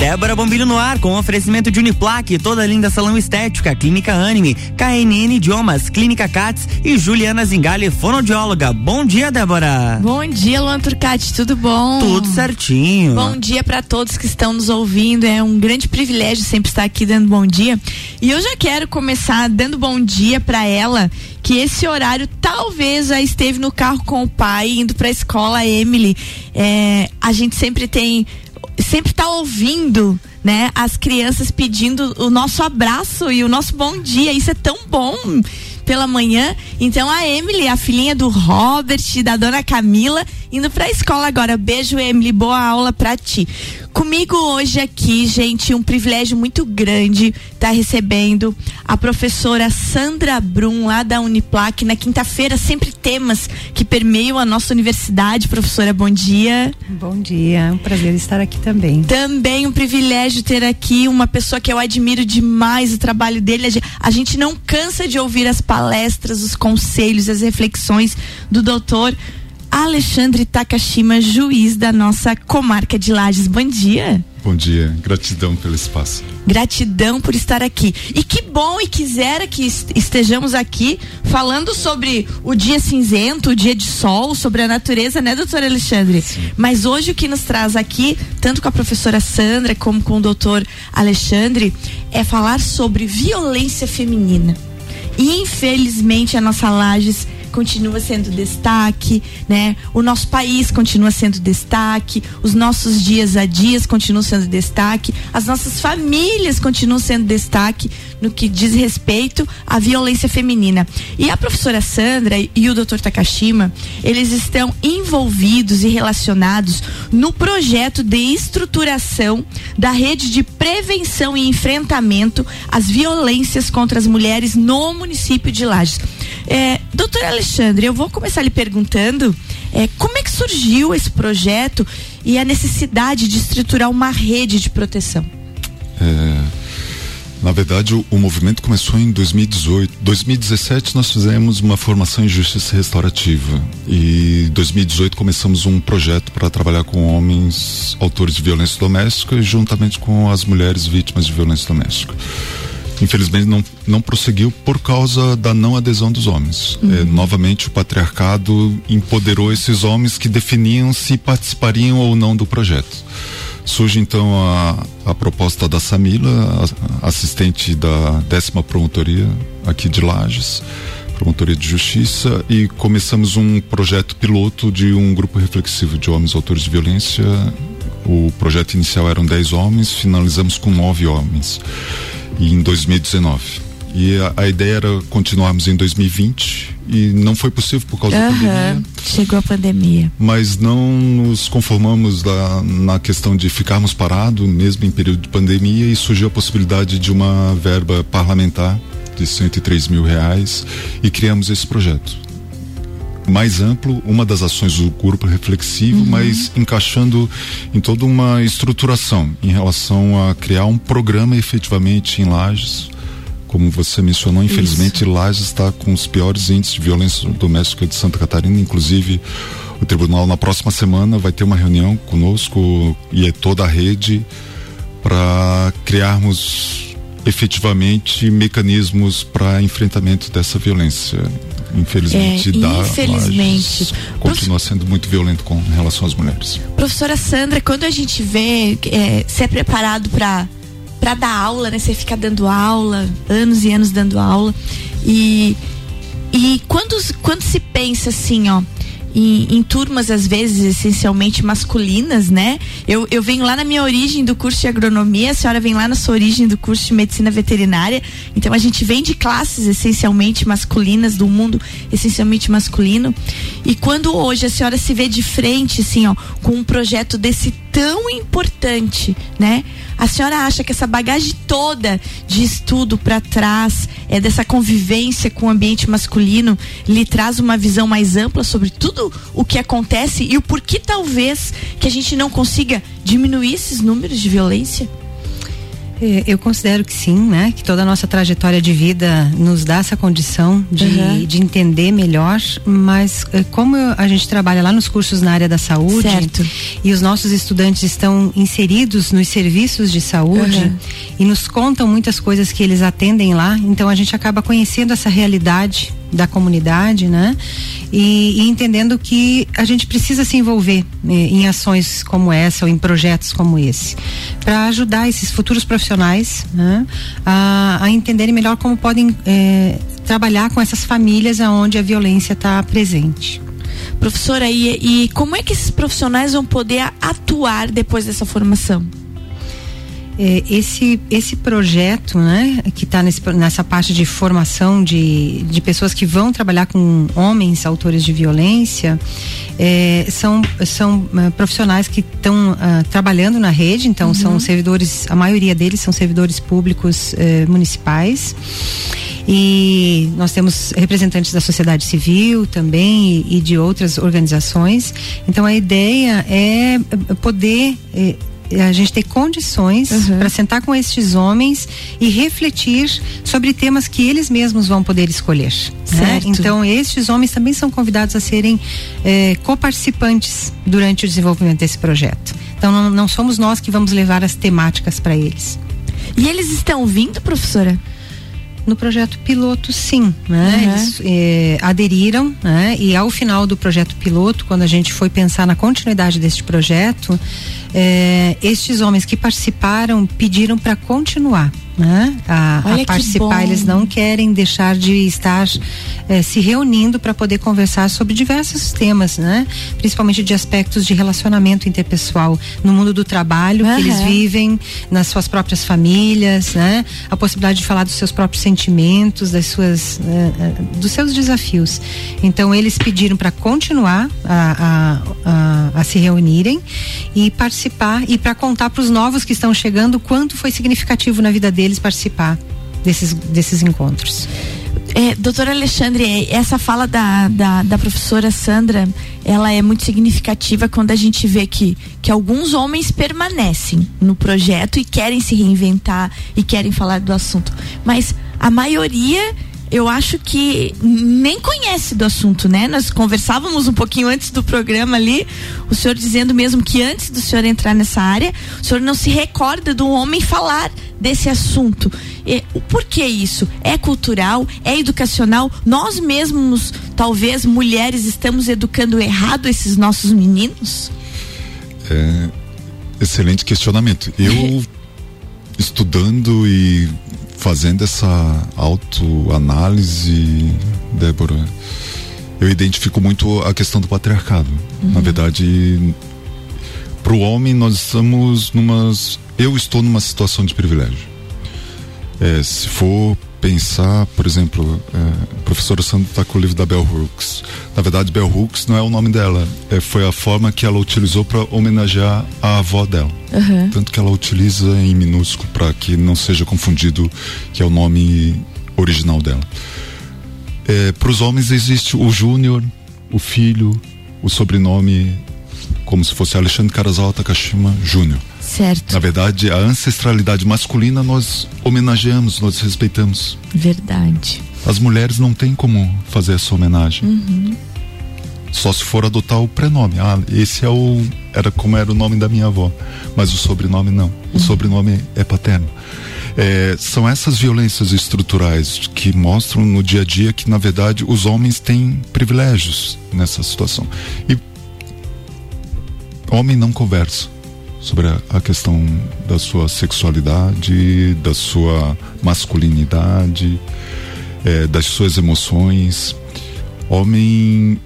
Débora Bombilho no ar, com oferecimento de Uniplaque, toda linda salão estética, Clínica Anime, KNN Idiomas, Clínica Cats e Juliana Zingali, fonoaudióloga. Bom dia, Débora. Bom dia, Luan Turcati, tudo bom? Tudo certinho. Bom dia para todos que estão nos ouvindo. É um grande privilégio sempre estar aqui dando bom dia. E eu já quero começar dando bom dia para ela, que esse horário talvez já esteve no carro com o pai indo para a escola Emily. É, a gente sempre tem sempre está ouvindo, né, as crianças pedindo o nosso abraço e o nosso bom dia. Isso é tão bom pela manhã. Então a Emily, a filhinha do Robert, da dona Camila, indo pra escola agora. Beijo, Emily, boa aula pra ti. Comigo hoje aqui, gente, um privilégio muito grande estar tá recebendo a professora Sandra Brum, lá da Uniplac. Na quinta-feira, sempre temas que permeiam a nossa universidade. Professora, bom dia. Bom dia, é um prazer estar aqui também. Também um privilégio ter aqui uma pessoa que eu admiro demais o trabalho dele. A gente não cansa de ouvir as palestras, os conselhos, as reflexões do doutor Alexandre Takashima, juiz da nossa comarca de Lages. Bom dia. Bom dia, gratidão pelo espaço. Gratidão por estar aqui. E que bom e quisera que estejamos aqui falando sobre o dia cinzento, o dia de sol, sobre a natureza, né, doutor Alexandre? Sim. Mas hoje o que nos traz aqui, tanto com a professora Sandra como com o doutor Alexandre, é falar sobre violência feminina. Infelizmente a nossa Lages continua sendo destaque, né? O nosso país continua sendo destaque, os nossos dias a dias continuam sendo destaque, as nossas famílias continuam sendo destaque no que diz respeito à violência feminina. E a professora Sandra e o Dr. Takashima, eles estão envolvidos e relacionados no projeto de estruturação da rede de prevenção e enfrentamento às violências contra as mulheres no município de Lages. É, doutor Alexandre, eu vou começar lhe perguntando é, como é que surgiu esse projeto e a necessidade de estruturar uma rede de proteção? É, na verdade, o, o, movimento começou em 2018. 2017 nós fizemos uma formação em justiça restaurativa e 2018 começamos um projeto para trabalhar com homens autores de violência doméstica juntamente com as mulheres vítimas de violência doméstica infelizmente não, não prosseguiu por causa da não adesão dos homens. Uhum. É, novamente o patriarcado empoderou esses homens que definiam se participariam ou não do projeto. Surge então a, a proposta da Samila, assistente da décima promotoria aqui de Lages, promotoria de justiça, e começamos um projeto piloto de um grupo reflexivo de homens autores de violência. O projeto inicial eram 10 homens, finalizamos com nove homens em 2019. E a, a, ideia era continuarmos em 2020 e não foi possível por causa uhum, da pandemia. Chegou a pandemia. Mas não nos conformamos da, na questão de ficarmos parados, mesmo em período de pandemia, e surgiu a possibilidade de uma verba parlamentar de 103 mil reais e criamos esse projeto mais amplo, uma das ações do grupo reflexivo, uhum. mas encaixando em toda uma estruturação em relação a criar um programa efetivamente em Lages. Como você mencionou, infelizmente Isso. Lages está com os piores índices de violência doméstica de Santa Catarina, inclusive o tribunal na próxima semana vai ter uma reunião conosco e é toda a rede para criarmos efetivamente mecanismos para enfrentamento dessa violência infelizmente é, dá, infelizmente continua sendo muito violento com relação às mulheres. Professora Sandra, quando a gente vê é, ser preparado para para dar aula, né? Você fica dando aula, anos e anos dando aula e e quando quando se pensa assim, ó, em, em, turmas, às vezes, essencialmente masculinas, né? Eu, eu venho lá na minha origem do curso de agronomia, a senhora vem lá na sua origem do curso de medicina veterinária. Então a gente vem de classes essencialmente masculinas, do mundo essencialmente masculino. E quando hoje a senhora se vê de frente, assim, ó, com um projeto desse tão importante, né? A senhora acha que essa bagagem toda de estudo para trás, é dessa convivência com o ambiente masculino, lhe traz uma visão mais ampla sobre tudo o que acontece e o porquê talvez que a gente não consiga diminuir esses números de violência? É, eu considero que sim, né? Que toda a nossa trajetória de vida nos dá essa condição de, uhum. de entender melhor, mas é, como a gente trabalha lá nos cursos na área da saúde certo. e os nossos estudantes estão inseridos nos serviços de saúde uhum. e nos contam muitas coisas que eles atendem lá, então a gente acaba conhecendo essa realidade da comunidade, né? E, e, entendendo que a gente precisa se envolver né, em ações como essa ou em projetos como esse, para ajudar esses futuros profissionais né, a, a, entenderem melhor como podem é, trabalhar com essas famílias aonde a violência está presente. Professora, e, e como é que esses profissionais vão poder atuar depois dessa formação? É, esse, esse projeto, né, que está nessa parte de formação de, de pessoas que vão trabalhar com homens autores de violência, é, são, são uh, profissionais que estão uh, trabalhando na rede, então uhum. são servidores, a maioria deles são servidores públicos municipais. E nós temos representantes da sociedade civil também e, e de outras organizações. Então a ideia é poder a gente ter condições uhum. para sentar com estes homens e refletir sobre temas que eles mesmos vão poder escolher. Né? Então, estes homens também são convidados a serem eh, coparticipantes durante o desenvolvimento desse projeto. Então, não, não somos nós que vamos levar as temáticas para eles. E eles estão vindo, professora? No projeto piloto sim, né? Uhum. Eles eh, aderiram, né? E ao final do projeto piloto, quando a gente foi pensar na continuidade deste projeto, eh, estes homens que participaram pediram para continuar né? a, a participar. Eles não querem deixar de estar eh, se reunindo para poder conversar sobre diversos temas, né? Principalmente de aspectos de relacionamento interpessoal no mundo do trabalho uhum. que eles vivem, nas suas próprias famílias, né? A possibilidade de falar dos seus próprios sentimentos, das suas, eh, eh, dos seus desafios. Então eles pediram para continuar a, a, a, a se reunirem e participar e para contar para os novos que estão chegando quanto foi significativo na vida deles eles participar desses, desses encontros. É, doutora Alexandre, essa fala da, da, da, professora Sandra, ela é muito significativa quando a gente vê que, que alguns homens permanecem no projeto e querem se reinventar e querem falar do assunto. Mas a maioria eu acho que nem conhece do assunto, né? Nós conversávamos um pouquinho antes do programa ali, o senhor dizendo mesmo que antes do senhor entrar nessa área, o senhor não se recorda do homem falar desse assunto. E, por que isso? É cultural? É educacional? Nós mesmos, talvez mulheres, estamos educando errado esses nossos meninos? É, excelente questionamento. Eu estudando e fazendo essa autoanálise, Débora, eu identifico muito a questão do patriarcado. Uhum. Na verdade, para o homem nós estamos numa, eu estou numa situação de privilégio. É, se for pensar, por exemplo, é, a professora Sandra está com o livro da Bell Hooks. Na verdade, Bell Hooks não é o nome dela, é, foi a forma que ela utilizou para homenagear a avó dela. Uhum. Tanto que ela utiliza em minúsculo para que não seja confundido que é o nome original dela. É, para os homens existe o Júnior, o filho, o sobrenome, como se fosse Alexandre Karazawa Takashima Júnior. Certo. Na verdade, a ancestralidade masculina nós homenageamos, nós respeitamos. Verdade. As mulheres não têm como fazer essa homenagem. Uhum. Só se for adotar o prenome. Ah, esse é o. Era como era o nome da minha avó. Mas o sobrenome não. O uhum. sobrenome é paterno. É, são essas violências estruturais que mostram no dia a dia que, na verdade, os homens têm privilégios nessa situação. E homem não conversa sobre a, a, questão da sua sexualidade, da sua masculinidade, é, das suas emoções. Homem.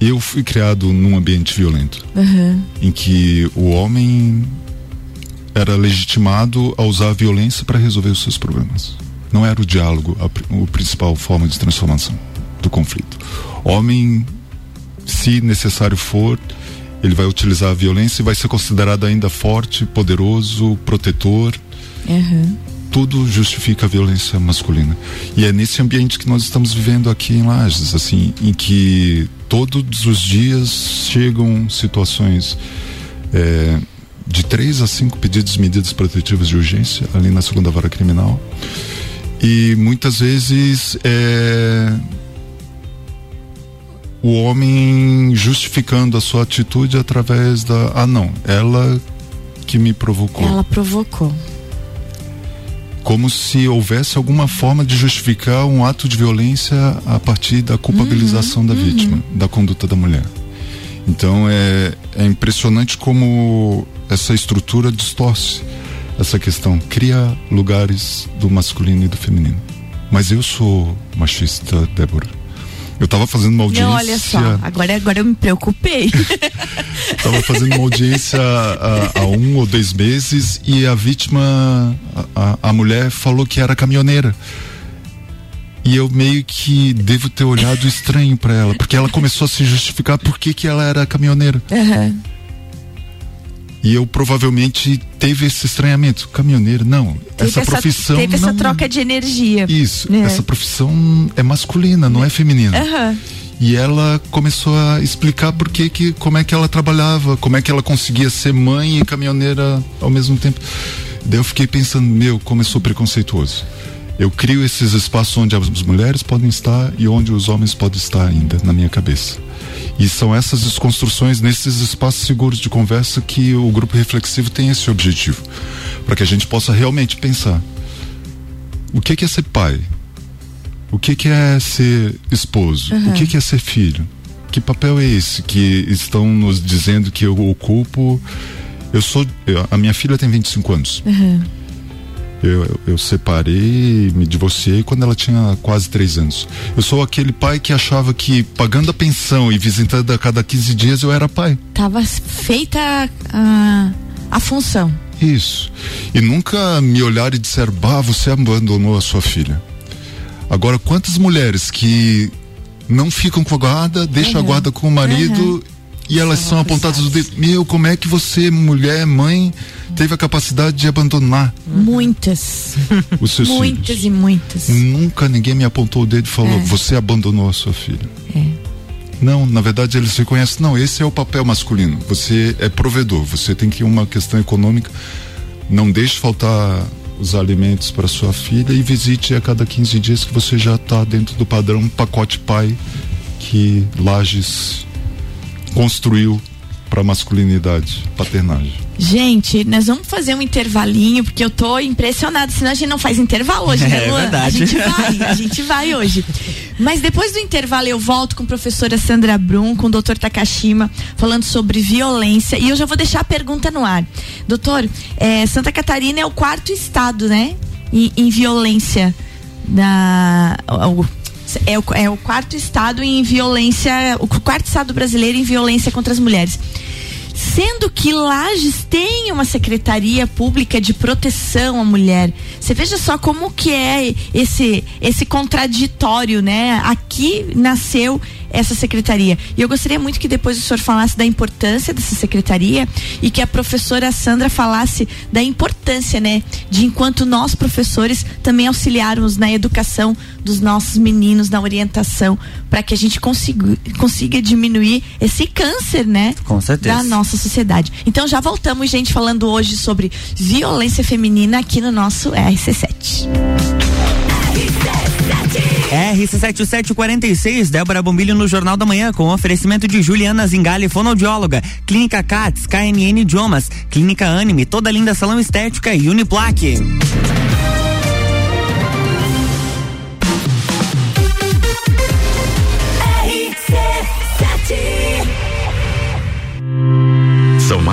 Eu fui criado num ambiente violento, uhum. em que o homem era legitimado a usar a violência para resolver os seus problemas. Não era o diálogo a, a principal forma de transformação do conflito. Homem, se necessário for, ele vai utilizar a violência e vai ser considerado ainda forte, poderoso, protetor. Uhum. Tudo justifica a violência masculina. E é nesse ambiente que nós estamos vivendo aqui em Lages, assim, em que todos os dias chegam situações é, de três a cinco pedidos de medidas protetivas de urgência ali na segunda vara criminal. E muitas vezes é, o homem justificando a sua atitude através da. Ah, não, ela que me provocou. Ela provocou. Como se houvesse alguma forma de justificar um ato de violência a partir da culpabilização uhum, da vítima, uhum. da conduta da mulher. Então é, é impressionante como essa estrutura distorce essa questão, cria lugares do masculino e do feminino. Mas eu sou machista, Débora. Eu estava fazendo uma audiência. Não, olha só, agora, agora eu me preocupei. Estava fazendo uma audiência há, há, um ou dois meses e a vítima, a, a mulher, falou que era caminhoneira. E eu meio que devo ter olhado estranho para ela, porque ela começou a se justificar por que, que ela era caminhoneira. Uhum. E eu provavelmente teve esse estranhamento. Caminhoneiro, não. Teve essa, essa profissão. Teve não... essa troca de energia. Isso. É. Essa profissão é masculina, não é feminina. Uhum. E ela começou a explicar por que, que, como é que ela trabalhava, como é que ela conseguia ser mãe e caminhoneira ao mesmo tempo. Daí eu fiquei pensando, meu, como eu sou preconceituoso. Eu crio esses espaços onde as mulheres podem estar e onde os homens podem estar ainda na minha cabeça. E são essas desconstruções nesses espaços seguros de conversa que o grupo reflexivo tem esse objetivo, para que a gente possa realmente pensar o que, é ser pai, o que, é ser esposo, uhum. o que, é ser filho, que papel é esse que estão nos dizendo que eu ocupo. Eu sou, a minha filha tem 25 anos. Uhum. Eu, eu, separei, me divorciei quando ela tinha quase três anos. Eu sou aquele pai que achava que pagando a pensão e visitando a cada 15 dias eu era pai. Tava feita a, a função. Isso. E nunca me olhar e disser, bah, você abandonou a sua filha. Agora, quantas mulheres que não ficam com a guarda, deixam uhum. a guarda com o marido uhum. E elas são, apontadas do dedo. Meu, como é que você, mulher, mãe, teve a capacidade de abandonar. Muitas. Os seus muitas filhos. e muitas. Nunca ninguém me apontou o dedo e falou: é. você abandonou a sua filha. É. Não, na verdade eles reconhecem, não, esse é o papel masculino. Você é provedor, você tem que uma questão econômica, não deixe faltar os alimentos para sua filha e visite a cada 15 dias que você já está dentro do padrão pacote pai que Lages construiu para masculinidade, paternagem. Gente, nós vamos fazer um intervalinho, porque eu tô impressionada, senão a gente não faz intervalo hoje, né, É verdade. A gente vai, a gente vai hoje. Mas depois do intervalo eu volto com a professora Sandra Brum, com o doutor Takashima, falando sobre violência. E eu já vou deixar a pergunta no ar. Doutor, é, Santa Catarina é o quarto estado, né? Em, em violência. Da, é o, é o quarto estado em violência, o quarto estado brasileiro em violência contra as mulheres sendo que Lages tem uma secretaria pública de proteção à mulher. Você veja só como que é esse esse contraditório, né? Aqui nasceu essa secretaria. E eu gostaria muito que depois o senhor falasse da importância dessa secretaria e que a professora Sandra falasse da importância, né, de enquanto nós professores também auxiliarmos na educação dos nossos meninos, na orientação, para que a gente consiga, consiga diminuir esse câncer, né, Com certeza. da nossa sociedade. Então já voltamos, gente, falando hoje sobre violência feminina aqui no nosso RC7. RC7746, Débora Bombilho no Jornal da Manhã, com oferecimento de Juliana Zingali, fonoaudióloga, Clínica Cats, KNN Idiomas, Clínica Anime, Toda Linda Salão Estética e Uniplaque.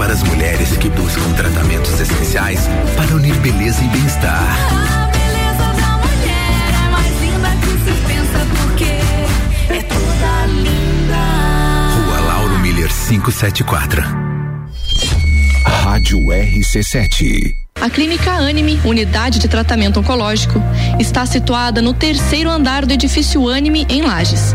para as mulheres que especiais para unir beleza e bem-estar. A beleza da mulher é mais linda que se pensa porque é toda linda. Rua Lauro Miller 574. Rádio RC7. A Clínica Anime, unidade de tratamento oncológico, está situada no terceiro andar do edifício Anime, em Lages.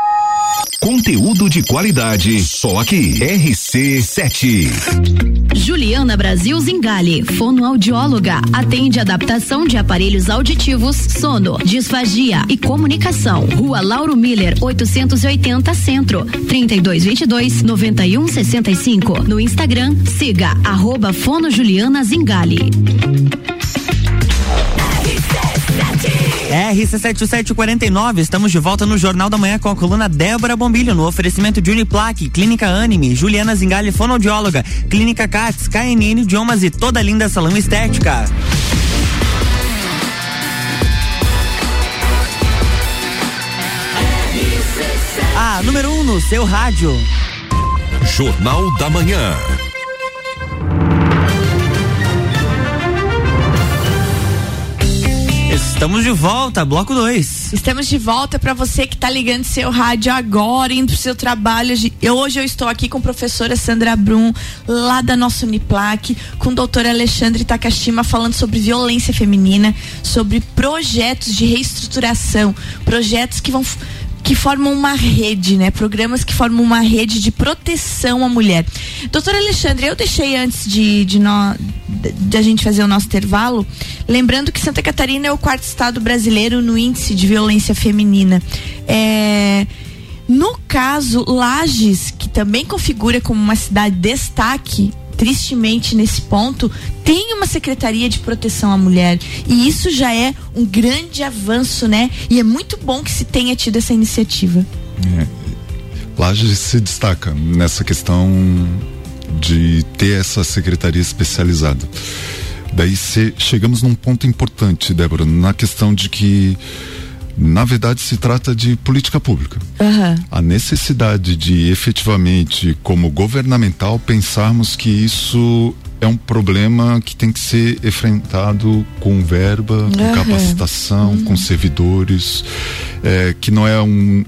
Conteúdo de qualidade, só aqui. RC7. Juliana Brasil Zingale, fonoaudióloga, atende adaptação de aparelhos auditivos, sono, disfagia e comunicação. Rua Lauro Miller, 880 Centro, 3222 9165. No Instagram, siga arroba Fono Juliana Zingale. RC7749, estamos de volta no Jornal da Manhã com a coluna Débora Bombilho, no oferecimento de Uniplaque, Clínica Anime, Juliana Zingali, fonoaudióloga, Clínica Cats, KNN Idiomas e toda linda salão estética. A número 1 um no seu rádio. Jornal da Manhã. Estamos de volta, bloco 2. Estamos de volta para você que está ligando seu rádio agora, indo pro seu trabalho. Eu, hoje eu estou aqui com a professora Sandra Brum, lá da nossa Uniplac, com o doutor Alexandre Takashima falando sobre violência feminina, sobre projetos de reestruturação, projetos que vão que formam uma rede, né? Programas que formam uma rede de proteção à mulher. Doutor Alexandre, eu deixei antes de, de, no, de a gente fazer o nosso intervalo, lembrando que Santa Catarina é o quarto estado brasileiro no índice de violência feminina. É, no caso, Lages, que também configura como uma cidade destaque, tristemente nesse ponto, tem uma secretaria de proteção à mulher. E isso já é um grande avanço, né? E é muito bom que se tenha tido essa iniciativa. É. Lages se destaca nessa questão de ter essa secretaria especializada. Daí se, chegamos num ponto importante, Débora, na questão de que na verdade se trata de política pública. Uhum. A necessidade de efetivamente, como governamental, pensarmos que isso é um problema que tem que ser enfrentado com verba, uhum. com capacitação, uhum. com servidores, é, que não é um,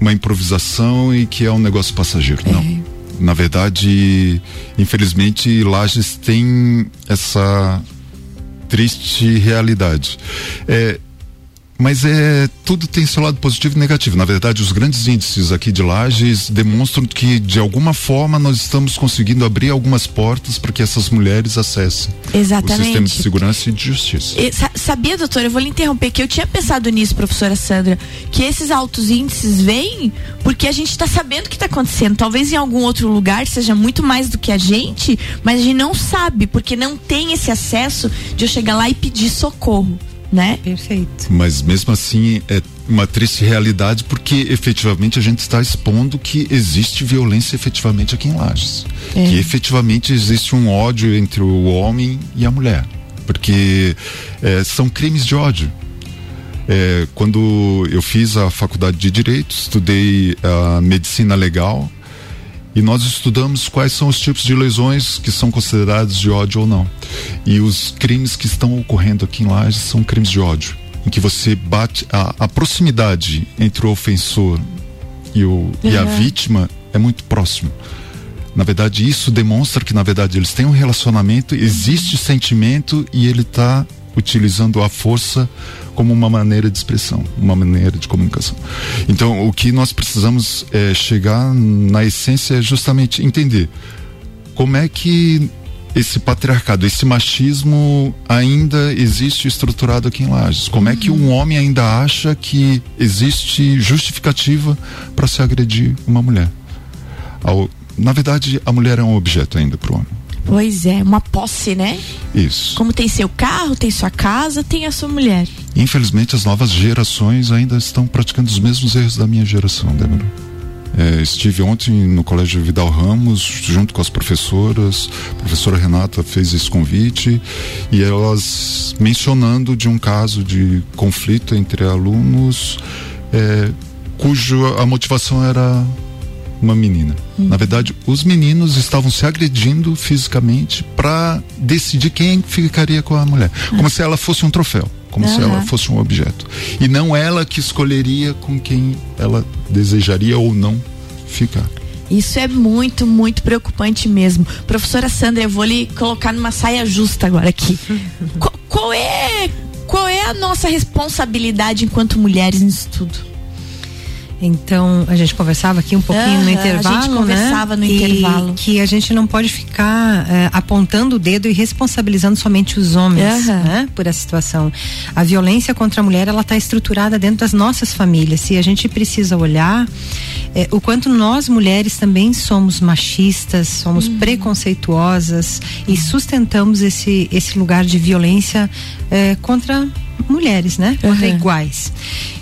uma improvisação e que é um negócio passageiro. Não. Na verdade, infelizmente, Lages tem essa triste realidade. É, mas é tudo tem seu lado positivo e negativo. Na verdade, os grandes índices aqui de Lages demonstram que de alguma forma nós estamos conseguindo abrir algumas portas para que essas mulheres acessem Exatamente. o sistema de segurança e de justiça. E, sabia, doutora, eu vou lhe interromper que eu tinha pensado nisso, professora Sandra, que esses altos índices vêm porque a gente está sabendo o que está acontecendo. Talvez em algum outro lugar seja muito mais do que a gente, mas a gente não sabe porque não tem esse acesso de eu chegar lá e pedir socorro né? Perfeito. Mas mesmo assim é uma triste realidade porque efetivamente a gente está expondo que existe violência efetivamente aqui em Lages. É. Que efetivamente existe um ódio entre o homem e a mulher. Porque é, são crimes de ódio. É, quando eu fiz a faculdade de Direito, estudei a medicina legal, e nós estudamos quais são os tipos de lesões que são considerados de ódio ou não. E os crimes que estão ocorrendo aqui em Lages são crimes de ódio, em que você bate a, a proximidade entre o ofensor e, o, uhum. e a vítima é muito próximo. Na verdade, isso demonstra que, na verdade, eles têm um relacionamento, existe sentimento e ele está utilizando a força como uma maneira de expressão, uma maneira de comunicação. Então, o que nós precisamos é chegar na essência é justamente entender como é que esse patriarcado, esse machismo ainda existe estruturado aqui em Lages. Como é que um homem ainda acha que existe justificativa para se agredir uma mulher? Na verdade, a mulher é um objeto ainda para o homem. Pois é, uma posse, né? Isso. Como tem seu carro, tem sua casa, tem a sua mulher. Infelizmente, as novas gerações ainda estão praticando os mesmos erros da minha geração, Débora. É, estive ontem no Colégio Vidal Ramos, junto com as professoras. A professora Renata fez esse convite e elas mencionando de um caso de conflito entre alunos, é, cujo a motivação era uma menina. Na verdade, os meninos estavam se agredindo fisicamente para decidir quem ficaria com a mulher, como se ela fosse um troféu, como se ela fosse um objeto. E não ela que escolheria com quem ela desejaria ou não ficar. Isso é muito, muito preocupante mesmo. Professora Sandra, eu vou lhe colocar numa saia justa agora aqui. qual, qual é qual é a nossa responsabilidade enquanto mulheres nisso tudo? Então, a gente conversava aqui um pouquinho Aham, no a intervalo, gente conversava né? no intervalo. Que a gente não pode ficar eh, apontando o dedo e responsabilizando somente os homens, Aham. né? Por essa situação. A violência contra a mulher, ela está estruturada dentro das nossas famílias e a gente precisa olhar eh, o quanto nós mulheres também somos machistas, somos Uhum. preconceituosas e sustentamos esse esse lugar de violência eh, contra mulheres, né? Contra Aham. iguais.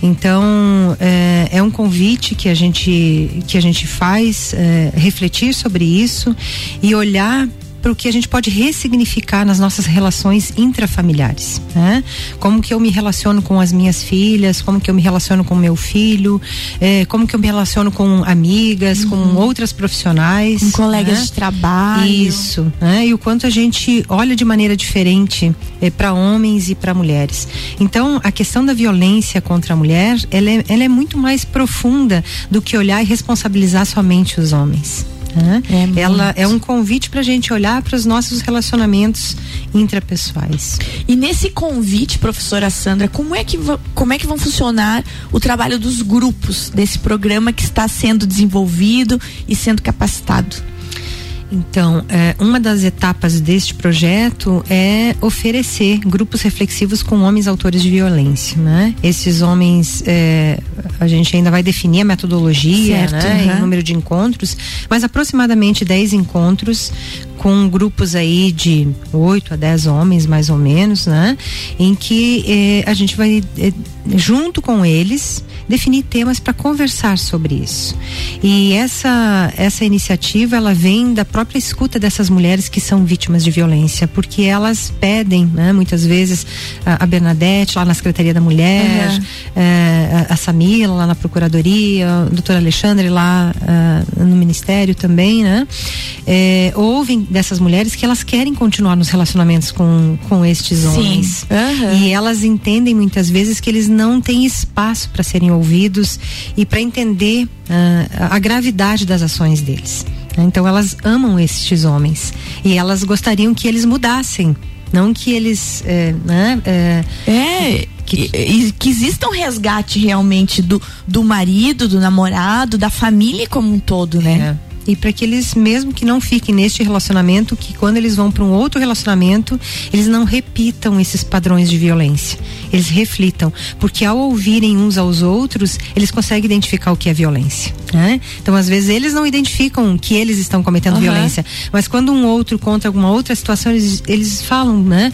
Então é, é um convite que a gente que a gente faz é, refletir sobre isso e olhar para o que a gente pode ressignificar nas nossas relações intrafamiliares, né? Como que eu me relaciono com as minhas filhas, como que eu me relaciono com meu filho, é, como que eu me relaciono com amigas, com outras profissionais, Com colegas né? de trabalho. Isso, né? E o quanto a gente olha de maneira diferente para homens e para mulheres. Então, a questão da violência contra a mulher, ela é, ela é muito mais profunda do que olhar e responsabilizar somente os homens. Né? É muito. ela é um convite para a gente olhar para os nossos relacionamentos intrapessoais. E nesse convite, professora Sandra, como é que como é que vão funcionar o trabalho dos grupos desse programa que está sendo desenvolvido e sendo capacitado? Então, é, uma das etapas deste projeto é oferecer grupos reflexivos com homens autores de violência, né? Esses homens, é, a gente ainda vai definir a metodologia, Certo, né? E aham. o número de encontros, mas aproximadamente 10 encontros com grupos aí de 8 a 10 homens, mais ou menos, né? Em que eh, a gente vai, eh, junto com eles, definir temas para conversar sobre isso. E essa, essa iniciativa, ela vem da própria escuta dessas mulheres que são vítimas de violência, porque elas pedem, né? Muitas vezes, a, a Bernadette, lá na Secretaria da Mulher, Aham. eh, a, a Samila, lá na Procuradoria, o doutor Alexandre, lá ah, no Ministério também, né? Eh, ouvem dessas mulheres que elas querem continuar nos relacionamentos com, com estes homens. Aham. E elas entendem muitas vezes que eles não têm espaço para serem ouvidos e para entender ah, a gravidade das ações deles. Então elas amam estes homens e elas gostariam que eles mudassem, não que eles, eh, né? eh, É, Que- que, que exista um resgate realmente do, do marido, do namorado, da família como um todo, né? E para que eles, mesmo que não fiquem neste relacionamento, que quando eles vão para um outro relacionamento, eles não repitam esses padrões de violência. Eles reflitam. Porque ao ouvirem uns aos outros, eles conseguem identificar o que é violência. né? Então, às vezes, eles não identificam que eles estão cometendo Aham. violência. Mas quando um outro conta alguma outra situação, eles, eles falam, né?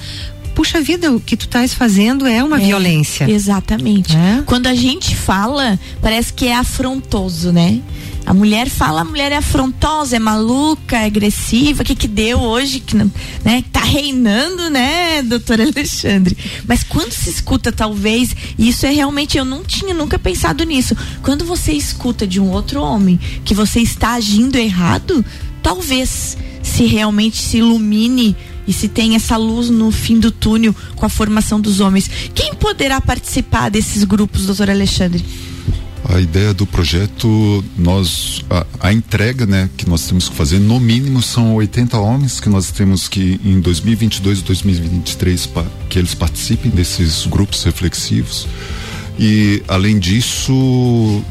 Puxa vida, o que tu estás fazendo é uma É, violência. Exatamente. É. Quando a gente fala, parece que é afrontoso, né? A mulher fala, a mulher é afrontosa, é maluca, é agressiva, o que que deu hoje, que não, né? Tá reinando, né, doutor Alexandre? Mas quando se escuta, talvez, e isso é realmente, eu não tinha nunca pensado nisso. Quando você escuta de um outro homem que você está agindo errado, talvez se realmente se ilumine e se tem essa luz no fim do túnel com a formação dos homens. Quem poderá participar desses grupos, doutor Alexandre? A ideia do projeto, nós a, a entrega, né, que nós temos que fazer, no mínimo são 80 homens que nós temos que em 2022 e 2023 pa, que eles participem desses grupos reflexivos. E além disso,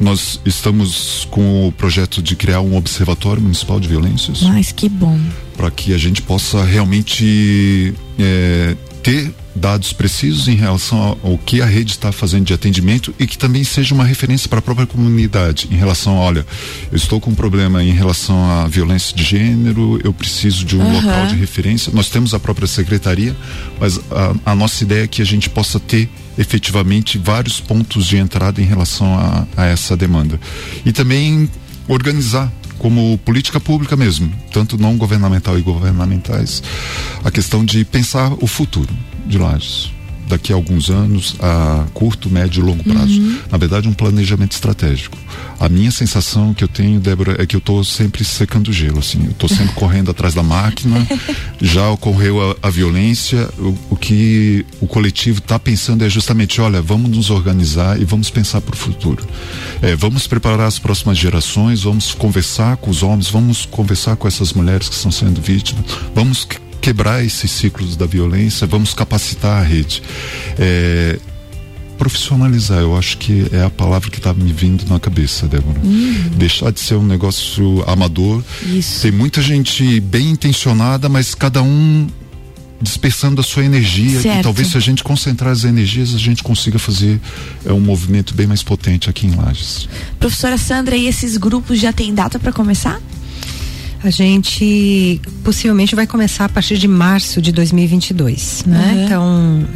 nós estamos com o projeto de criar um observatório municipal de violências Mas que bom. para que a gente possa realmente é, ter dados precisos em relação ao, que a rede está fazendo de atendimento e que também seja uma referência para a própria comunidade em relação, olha, eu estou com um problema em relação à violência de gênero, eu preciso de um Aham. local de referência. Nós temos a própria secretaria, mas a, a nossa ideia é que a gente possa ter efetivamente vários pontos de entrada em relação a, a essa demanda e também organizar como política pública mesmo, tanto não governamental e governamentais, a questão de pensar o futuro de Lages. Daqui a alguns anos, a curto, médio e longo prazo. Na verdade, um planejamento estratégico. A minha sensação que eu tenho, Débora, é que eu estou sempre secando gelo, assim. Eu estou sempre correndo atrás da máquina. Já ocorreu a, a violência. O, o que o coletivo está pensando é justamente, olha, vamos nos organizar e vamos pensar para o futuro. É, vamos preparar as próximas gerações, vamos conversar com os homens, vamos conversar com essas mulheres que estão sendo vítimas, vamos quebrar esses ciclos da violência, vamos capacitar a rede. É, profissionalizar, eu acho que é a palavra que está me vindo na cabeça, Débora. Deixar de ser um negócio amador. Isso. Tem muita gente bem intencionada, mas cada um dispersando a sua energia Certo. e talvez se a gente concentrar as energias a gente consiga fazer é, um movimento bem mais potente aqui em Lages. Professora Sandra, e esses grupos já tem data para começar? A gente possivelmente vai começar a partir de março de 2022, né? Uhum. Então,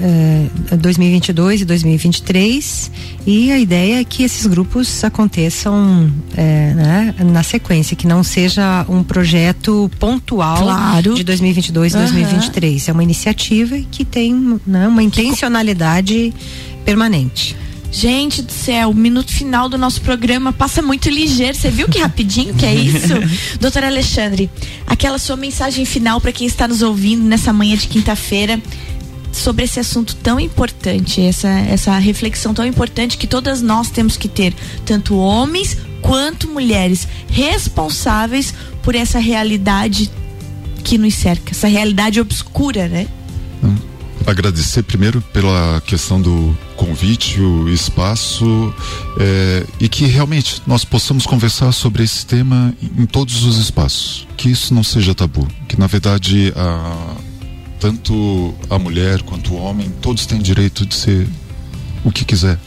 é, 2022 e 2023 e a ideia é que esses grupos aconteçam é, né, na sequência, que não seja um projeto pontual Claro. de 2022 e Aham. 2023. É uma iniciativa que tem né, uma intencionalidade permanente. Gente do céu, o minuto final do nosso programa passa muito ligeiro. Você viu que rapidinho que é isso? Doutor Alexandre, aquela sua mensagem final para quem está nos ouvindo nessa manhã de quinta-feira sobre esse assunto tão importante, essa, essa reflexão tão importante que todas nós temos que ter, tanto homens quanto mulheres, responsáveis por essa realidade que nos cerca, essa realidade obscura, né? Agradecer primeiro pela questão do convite, o espaço é, e que realmente nós possamos conversar sobre esse tema em todos os espaços. Que isso não seja tabu. Que na verdade a, tanto a mulher quanto o homem, todos têm direito de ser o que quiser.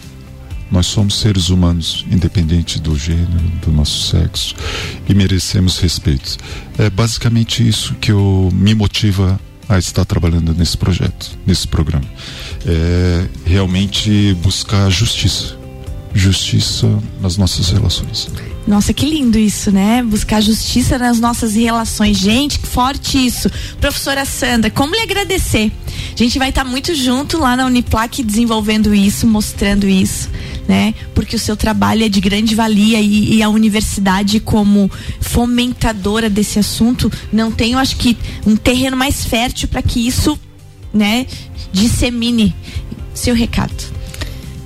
Nós somos seres humanos, independente do gênero, do nosso sexo, e merecemos respeito. É basicamente isso que eu, me motiva a estar trabalhando nesse projeto, nesse programa. É realmente buscar justiça. Justiça nas nossas relações. Nossa, que lindo isso, né? Buscar justiça nas nossas relações. Gente, que forte isso. Professora Sandra, como lhe agradecer? A gente vai estar muito junto lá na Uniplac desenvolvendo isso, mostrando isso, né? Porque o seu trabalho é de grande valia e, e a universidade, como fomentadora desse assunto, não tem, eu acho que, um terreno mais fértil para que isso, né, dissemine seu recado.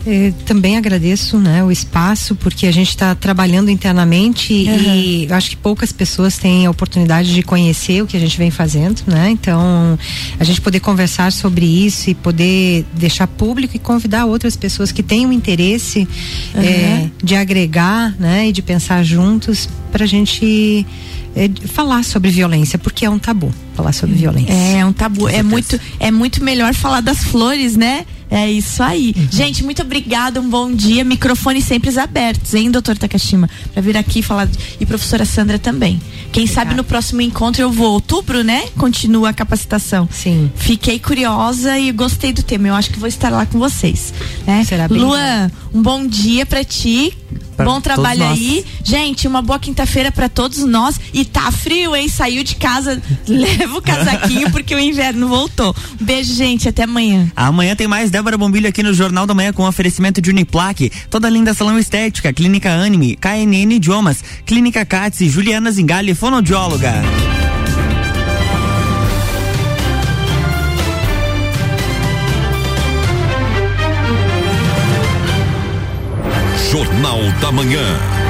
Eh, também agradeço né, o espaço, porque a gente está trabalhando internamente e eu acho que poucas pessoas têm a oportunidade de conhecer o que a gente vem fazendo, né? Então, a gente poder conversar sobre isso e poder deixar público e convidar outras pessoas que tenham interesse eh, de agregar né, e de pensar juntos para a gente eh, falar sobre violência, porque é um tabu falar sobre violência. É um tabu. É muito, é muito melhor falar das flores, né? É isso aí. Gente, muito obrigada, um bom dia. Microfone sempre abertos, hein, doutor Takashima? Pra vir aqui falar. E professora Sandra também. Quem sabe no próximo encontro eu vou. Outubro, né? Continua a capacitação. Sim. Fiquei curiosa e gostei do tema. Eu acho que vou estar lá com vocês. Né? Será bem Luan, um bom dia pra ti. Pra bom trabalho aí. Gente, uma boa quinta-feira pra todos nós. E tá frio, hein? Saiu de casa, leva o casaquinho porque o inverno voltou. Beijo, gente. Até amanhã. Amanhã tem mais Débora Bombilho aqui no Jornal da Manhã com oferecimento de Uniplaque, toda linda salão estética, Clínica Anime, KNN Idiomas, Clínica e Juliana Zingali, fonoaudióloga. Jornal da Manhã.